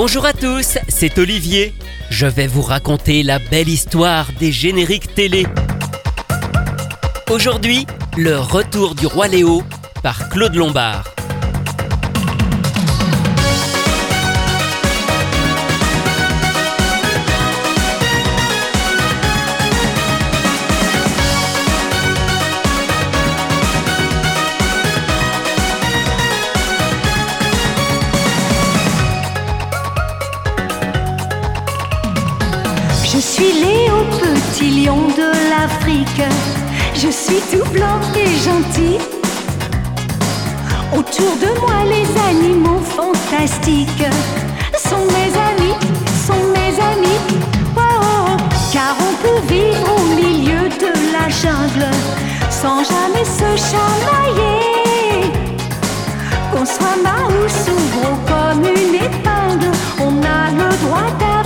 Bonjour à tous, c'est Olivier. Je vais vous raconter la belle histoire des génériques télé. Aujourd'hui, le retour du roi Léo par Claude Lombard. Je suis Léo, petit lion de l'Afrique. Je suis tout blanc et gentil. Autour de moi, les animaux fantastiques sont mes amis, sont mes amis. Oh, oh, car on peut vivre au milieu de la jungle sans jamais se chamailler. Qu'on soit Maus ou gros comme une épingle, on a le droit d'avoir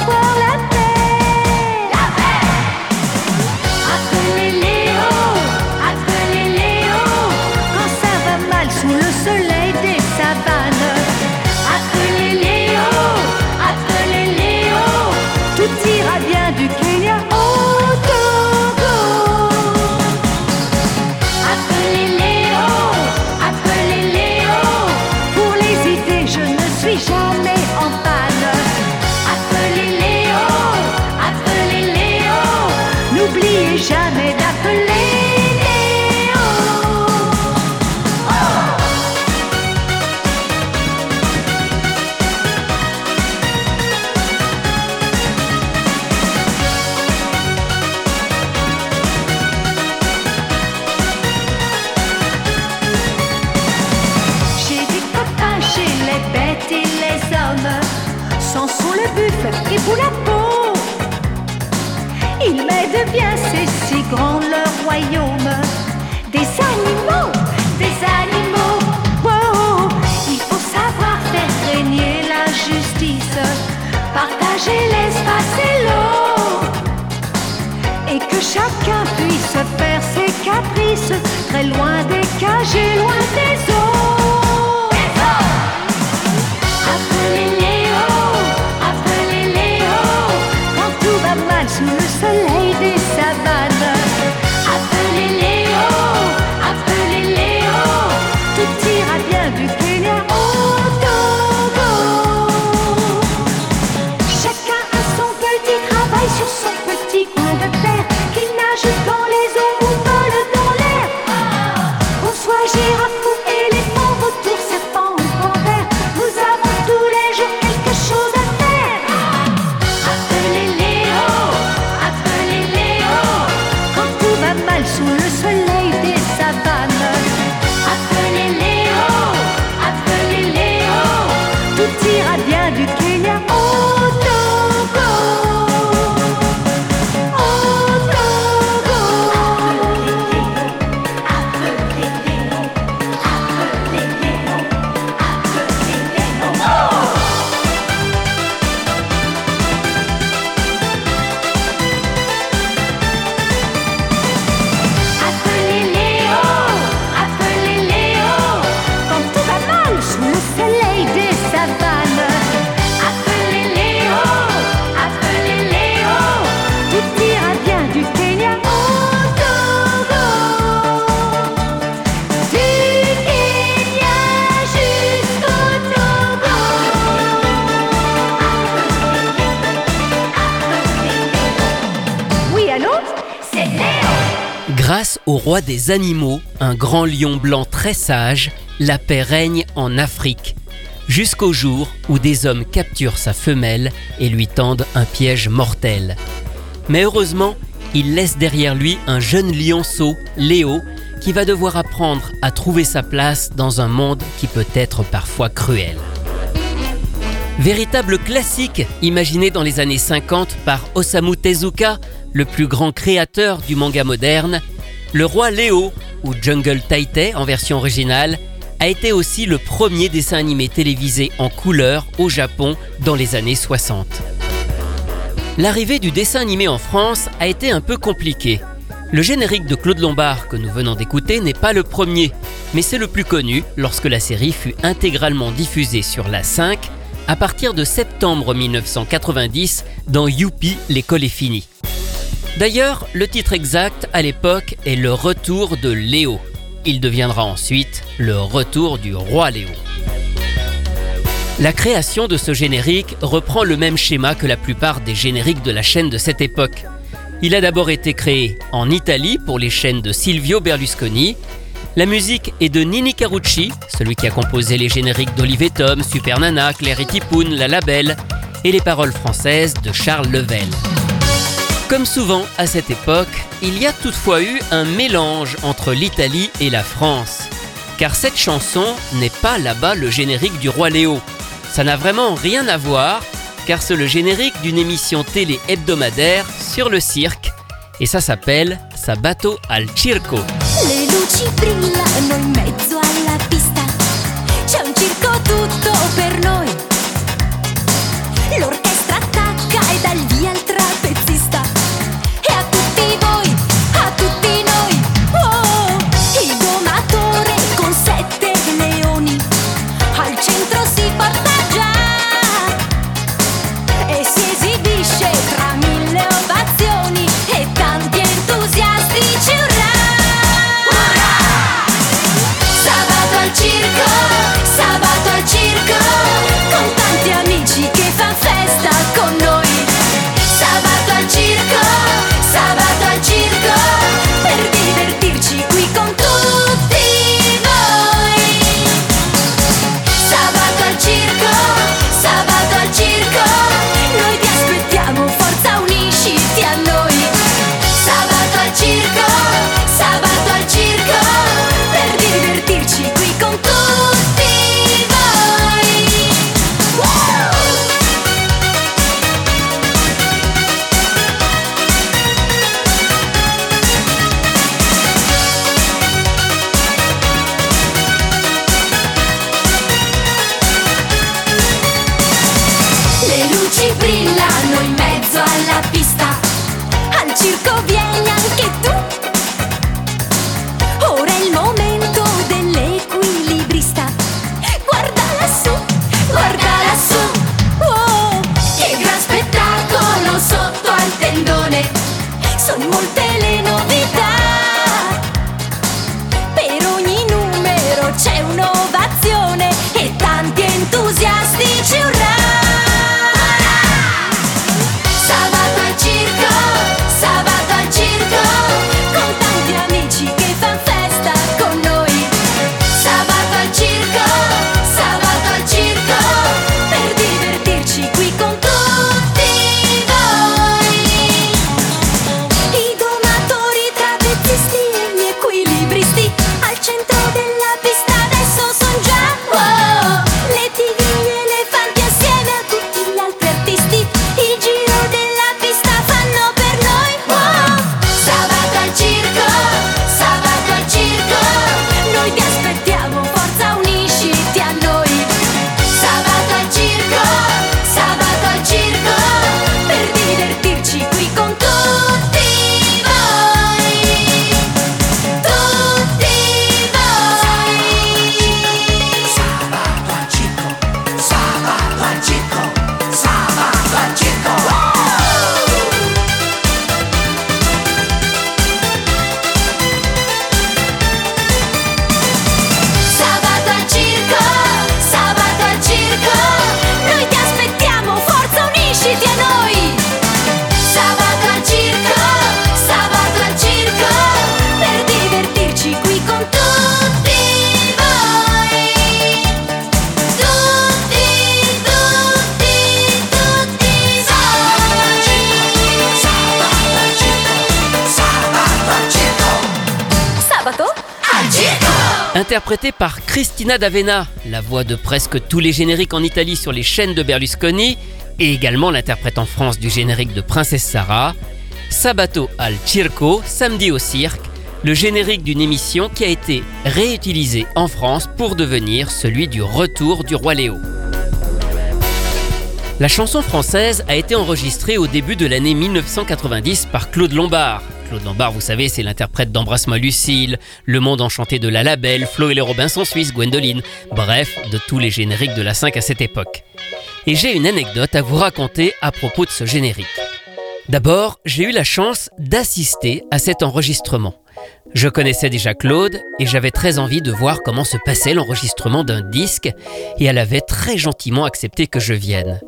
et que chacun puisse faire ses caprices très loin des cages et loin des eaux. Grâce au roi des animaux, un grand lion blanc très sage, la paix règne en Afrique. Jusqu'au jour où des hommes capturent sa femelle et lui tendent un piège mortel. Mais heureusement, il laisse derrière lui un jeune lionceau, Léo, qui va devoir apprendre à trouver sa place dans un monde qui peut être parfois cruel. Véritable classique imaginé dans les années 50 par Osamu Tezuka, le plus grand créateur du manga moderne, le roi Léo, ou Jungle Taitei en version originale, a été aussi le premier dessin animé télévisé en couleur au Japon dans les années 60. L'arrivée du dessin animé en France a été un peu compliquée. Le générique de Claude Lombard que nous venons d'écouter n'est pas le premier, mais c'est le plus connu lorsque la série fut intégralement diffusée sur la 5 à partir de septembre 1990 dans Youpi, l'école est finie. D'ailleurs, le titre exact à l'époque est Le retour de Léo. Il deviendra ensuite Le retour du roi Léo. La création de ce générique reprend le même schéma que la plupart des génériques de la chaîne de cette époque. Il a d'abord été créé en Italie pour les chaînes de Silvio Berlusconi. La musique est de Nini Carucci, celui qui a composé les génériques d'Olivier Tom, Super Nana, Claire et La Labelle, et les paroles françaises de Charles Level. Comme souvent à cette époque, il y a toutefois eu un mélange entre l'Italie et la France. Car cette chanson n'est pas là-bas le générique du roi Léo. Ça n'a vraiment rien à voir, car c'est le générique d'une émission télé hebdomadaire sur le cirque, et ça s'appelle Sabato al Circo. Le luci brillano in mezzo alla pista. C'è un circo tutto. Al circo. Interprété par Cristina D'Avena, la voix de presque tous les génériques en Italie sur les chaînes de Berlusconi, et également l'interprète en France du générique de Princesse Sarah, Sabato al Circo, samedi au cirque, le générique d'une émission qui a été réutilisée en France pour devenir celui du retour du roi Léo. La chanson française a été enregistrée au début de l'année 1990 par Claude Lombard. Claude Lombard, vous savez, c'est l'interprète d'Embrasse-moi Lucille, Le Monde Enchanté de la Labelle, Flo et les Robinson Suisses, Gwendoline, bref, de tous les génériques de la 5 à cette époque. et j'ai une anecdote à vous raconter à propos de ce générique. D'abord, j'ai eu la chance d'assister à cet enregistrement. Je connaissais déjà Claude et j'avais très envie de voir comment se passait l'enregistrement d'un disque et elle avait très gentiment accepté que je vienne.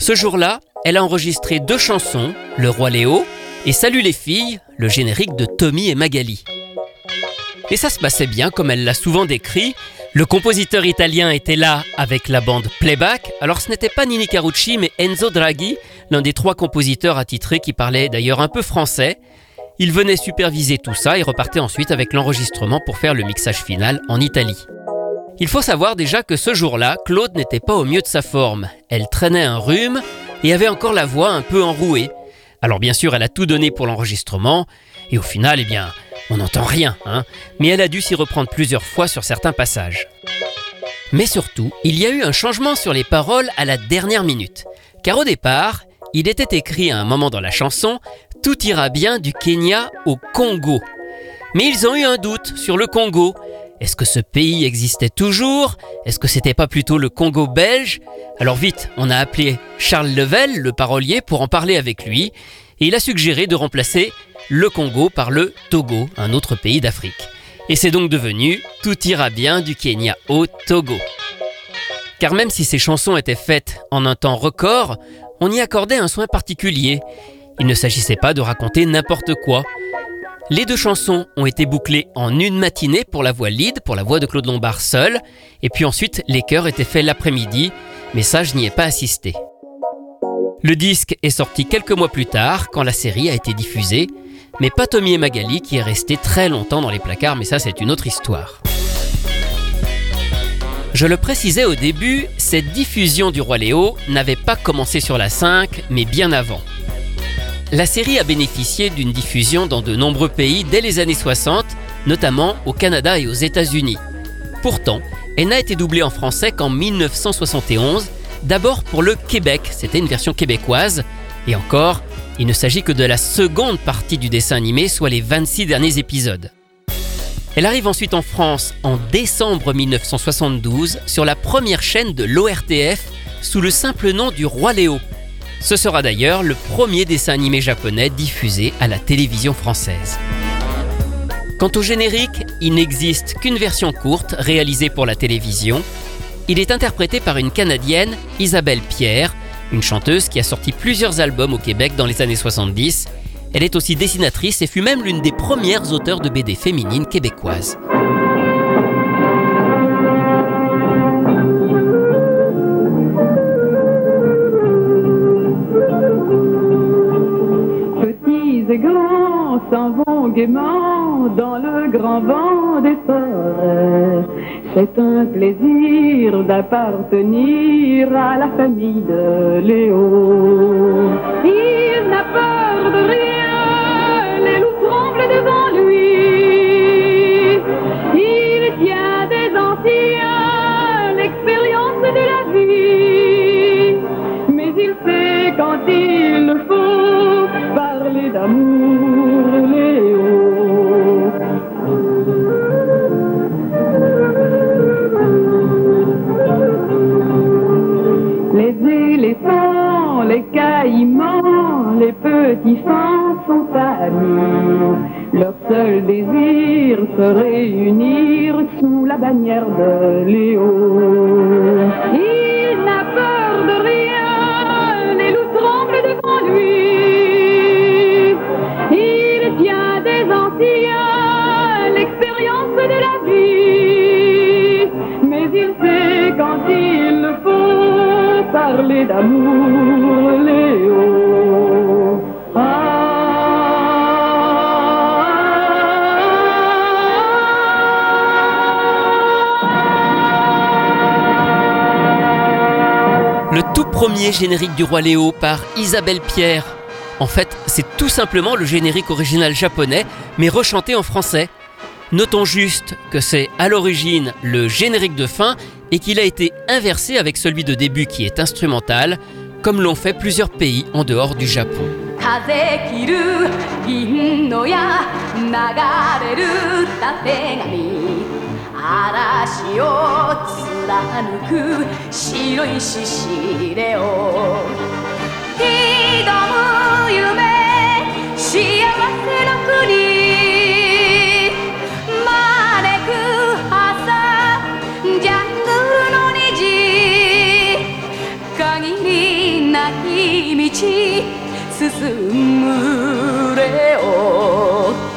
Ce jour-là, elle a enregistré deux chansons, Le Roi Léo et Salut les filles, le générique de Tommy et Magali. Et ça se passait bien comme elle l'a souvent décrit. Le compositeur italien était là avec la bande Playback. Alors ce n'était pas Nini Carucci mais Enzo Draghi, l'un des trois compositeurs attitrés qui parlait d'ailleurs un peu français. Il venait superviser tout ça et repartait ensuite avec l'enregistrement pour faire le mixage final en Italie. Il faut savoir déjà que ce jour-là, Claude n'était pas au mieux de sa forme. Elle traînait un rhume et avait encore la voix un peu enrouée. Alors bien sûr, elle a tout donné pour l'enregistrement, et au final, eh bien, on n'entend rien, hein, mais elle a dû s'y reprendre plusieurs fois sur certains passages. Mais surtout, il y a eu un changement sur les paroles à la dernière minute, car au départ, il était écrit à un moment dans la chanson Tout ira bien du Kenya au Congo. Mais ils ont eu un doute sur le Congo. Est-ce que ce pays existait toujours? Est-ce que c'était pas plutôt le Congo belge? Alors vite, on a appelé Charles Level, le parolier, pour en parler avec lui, et il a suggéré de remplacer le Congo par le Togo, un autre pays d'Afrique. Et c'est donc devenu Tout ira bien du Kenya au Togo. Car même si ces chansons étaient faites en un temps record, on y accordait un soin particulier. Il ne s'agissait pas de raconter n'importe quoi. Les deux chansons ont été bouclées en une matinée pour la voix lead, pour la voix de Claude Lombard seul, et puis ensuite les chœurs étaient faits l'après-midi, mais ça je n'y ai pas assisté. Le disque est sorti quelques mois plus tard, quand la série a été diffusée, mais pas Tommy et Magali qui est resté très longtemps dans les placards, mais ça c'est une autre histoire. Je le précisais au début, cette diffusion du Roi Léo n'avait pas commencé sur la 5, mais bien avant. La série a bénéficié d'une diffusion dans de nombreux pays dès les années 60, notamment au Canada et aux États-Unis. Pourtant, elle n'a été doublée en français qu'en 1971, d'abord pour le Québec, c'était une version québécoise, et encore, il ne s'agit que de la seconde partie du dessin animé, soit les 26 derniers épisodes. Elle arrive ensuite en France en décembre 1972 sur la première chaîne de l'ORTF sous le simple nom du Roi Léo. Ce sera d'ailleurs le premier dessin animé japonais diffusé à la télévision française. Quant au générique, il n'existe qu'une version courte réalisée pour la télévision. Il est interprété par une Canadienne, Isabelle Pierre, une chanteuse qui a sorti plusieurs albums au Québec dans les années 70. Elle est aussi dessinatrice et fut même l'une des premières auteurs de BD féminines québécoises. S'en vont gaiement dans le grand vent des forêts. C'est un plaisir d'appartenir à la famille de Léo. Il n'a peur de rien, les loups tremblent devant lui. Il tient des anciens l'expérience de la vie. Mais il sait quand il faut parler d'amour, sont amis. Leur seul désir se réunir sous la bannière de Léo. Il n'a peur de rien, les loups tremblent devant lui. Il tient des anciens l'expérience de la vie. Mais il sait quand il faut parler d'amour, Léo. Tout premier générique du Roi Léo par Isabelle Pierre. En fait, c'est tout simplement le générique original japonais, mais rechanté en français. Notons juste que c'est à l'origine le générique de fin et qu'il a été inversé avec celui de début qui est instrumental, comme l'ont fait plusieurs pays en dehors du Japon. 貫く白いししれを。挑む夢幸せの国招く朝ジャングルの虹限りなき道進むレオ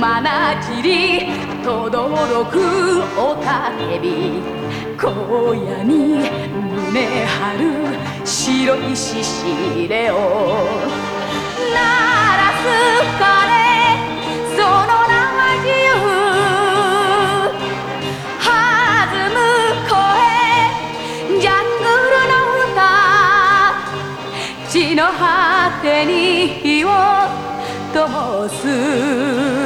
まなじりとどろくおたけび。荒野に胸張る白い獅子レオ鳴らす鐘その名は自由。弾む声ジャングルの歌。地の果てに火を灯す。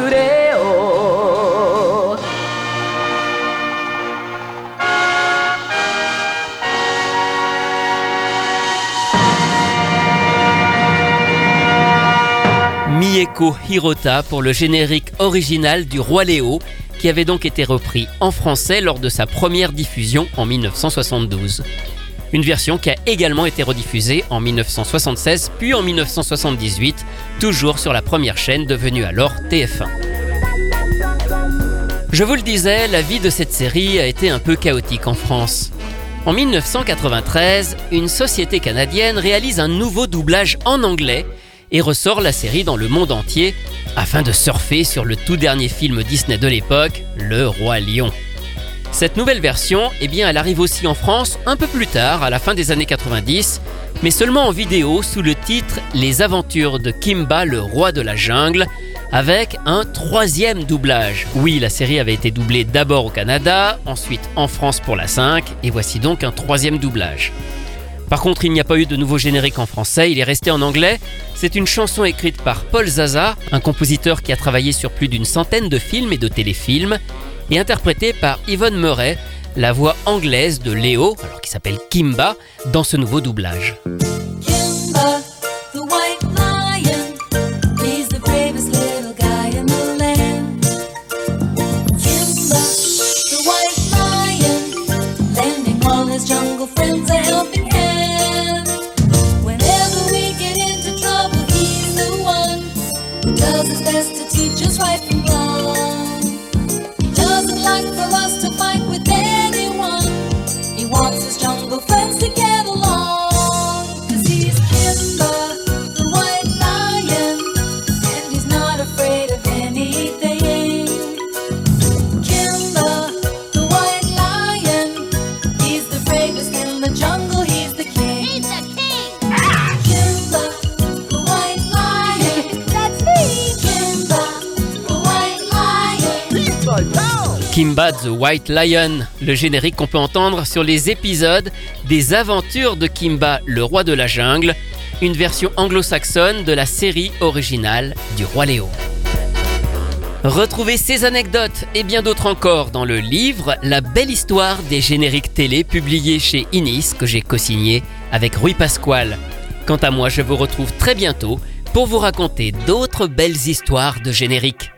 Mieko Hirota pour le générique original du Roi Léo, qui avait donc été repris en français lors de sa première diffusion en 1972. Une version qui a également été rediffusée en 1976 puis en 1978, toujours sur la première chaîne devenue alors TF1. Je vous le disais, la vie de cette série a été un peu chaotique en France. En 1993, une société canadienne réalise un nouveau doublage en anglais et ressort la série dans le monde entier afin de surfer sur le tout dernier film Disney de l'époque, Le Roi Lion. Cette nouvelle version, eh elle arrive aussi en France un peu plus tard, à la fin des années 90, mais seulement en vidéo sous le titre Les aventures de Kimba, le roi de la jungle, avec un troisième doublage. Oui, la série avait été doublée d'abord au Canada, ensuite en France pour la 5, et voici donc un troisième doublage. Par contre, il n'y a pas eu de nouveau générique en français, il est resté en anglais. C'est une chanson écrite par Paul Zaza, un compositeur qui a travaillé sur plus d'une centaine de films et de téléfilms, et interprétée par Yvonne Murray, la voix anglaise de Léo, alors qui s'appelle Kimba, dans ce nouveau doublage. Kimba, jungle friends helping. Kimba the White Lion, le générique qu'on peut entendre sur les épisodes des aventures de Kimba, le roi de la jungle, une version anglo-saxonne de la série originale du roi Léo. Retrouvez ces anecdotes et bien d'autres encore dans le livre La belle histoire des génériques télé publié chez Inis que j'ai co-signé avec Rui Pasquale. Quant à moi, je vous retrouve très bientôt pour vous raconter d'autres belles histoires de génériques.